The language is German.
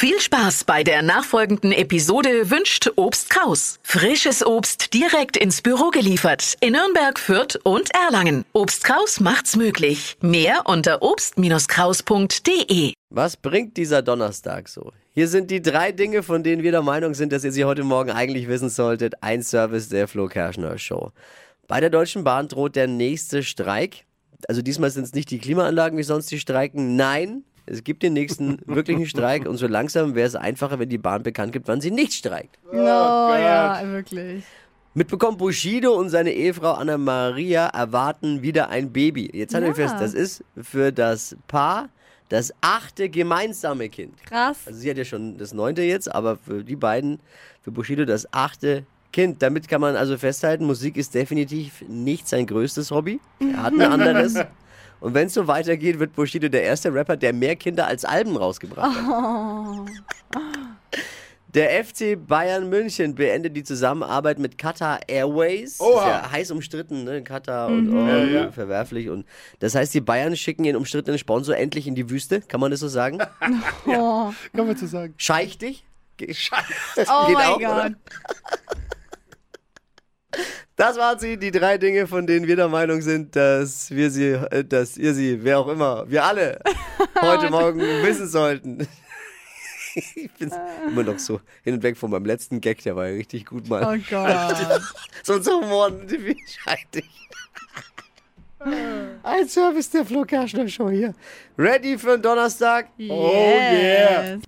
Viel Spaß bei der nachfolgenden Episode wünscht Obst Kraus. Frisches Obst direkt ins Büro geliefert in Nürnberg, Fürth und Erlangen. Obst Kraus macht's möglich. Mehr unter obst-kraus.de. Was bringt dieser Donnerstag so? Hier sind die drei Dinge, von denen wir der Meinung sind, dass ihr sie heute Morgen eigentlich wissen solltet. Ein Service der Flo Kerschner Show. Bei der Deutschen Bahn droht der nächste Streik. Also diesmal sind es nicht die Klimaanlagen wie sonst, die streiken. Nein, es gibt den nächsten wirklichen Streik und so langsam wäre es einfacher, wenn die Bahn bekannt gibt, wann sie nicht streikt. Oh, ja, wirklich. Mitbekommen, Bushido und seine Ehefrau Anna Maria erwarten wieder ein Baby. Jetzt haltet ihr Ja. fest, das ist für das Paar das achte gemeinsame Kind. Krass. Also sie hat ja schon das neunte jetzt, aber für die beiden, für Bushido das achte Kind. Damit kann man also festhalten, Musik ist definitiv nicht sein größtes Hobby. Er hat ein anderes. Und wenn es so weitergeht, wird Bushido der erste Rapper, der mehr Kinder als Alben rausgebracht hat. Der FC Bayern München beendet die Zusammenarbeit mit Qatar Airways. Ist Oha. ja heiß umstritten, ne? Qatar und oh, Ja, ja. verwerflich. Und das heißt, die Bayern schicken ihren umstrittenen Sponsor endlich in die Wüste. Kann man das so sagen? Oh, Kann man so sagen. Scheich dich? Ge- oh Geht mein auch, Gott. Das waren sie, die drei Dinge, von denen wir der Meinung sind, dass wir sie, äh, dass ihr sie, wer auch immer, wir alle heute Morgen wissen sollten. Ich bin immer noch so hin und weg von meinem letzten Gag, der war ja richtig gut mal. Oh Gott. So unser Humor, wie scheidig. Ein Service der Flo Kerschner Show hier. Ready für den Donnerstag? Oh yeah. Yes.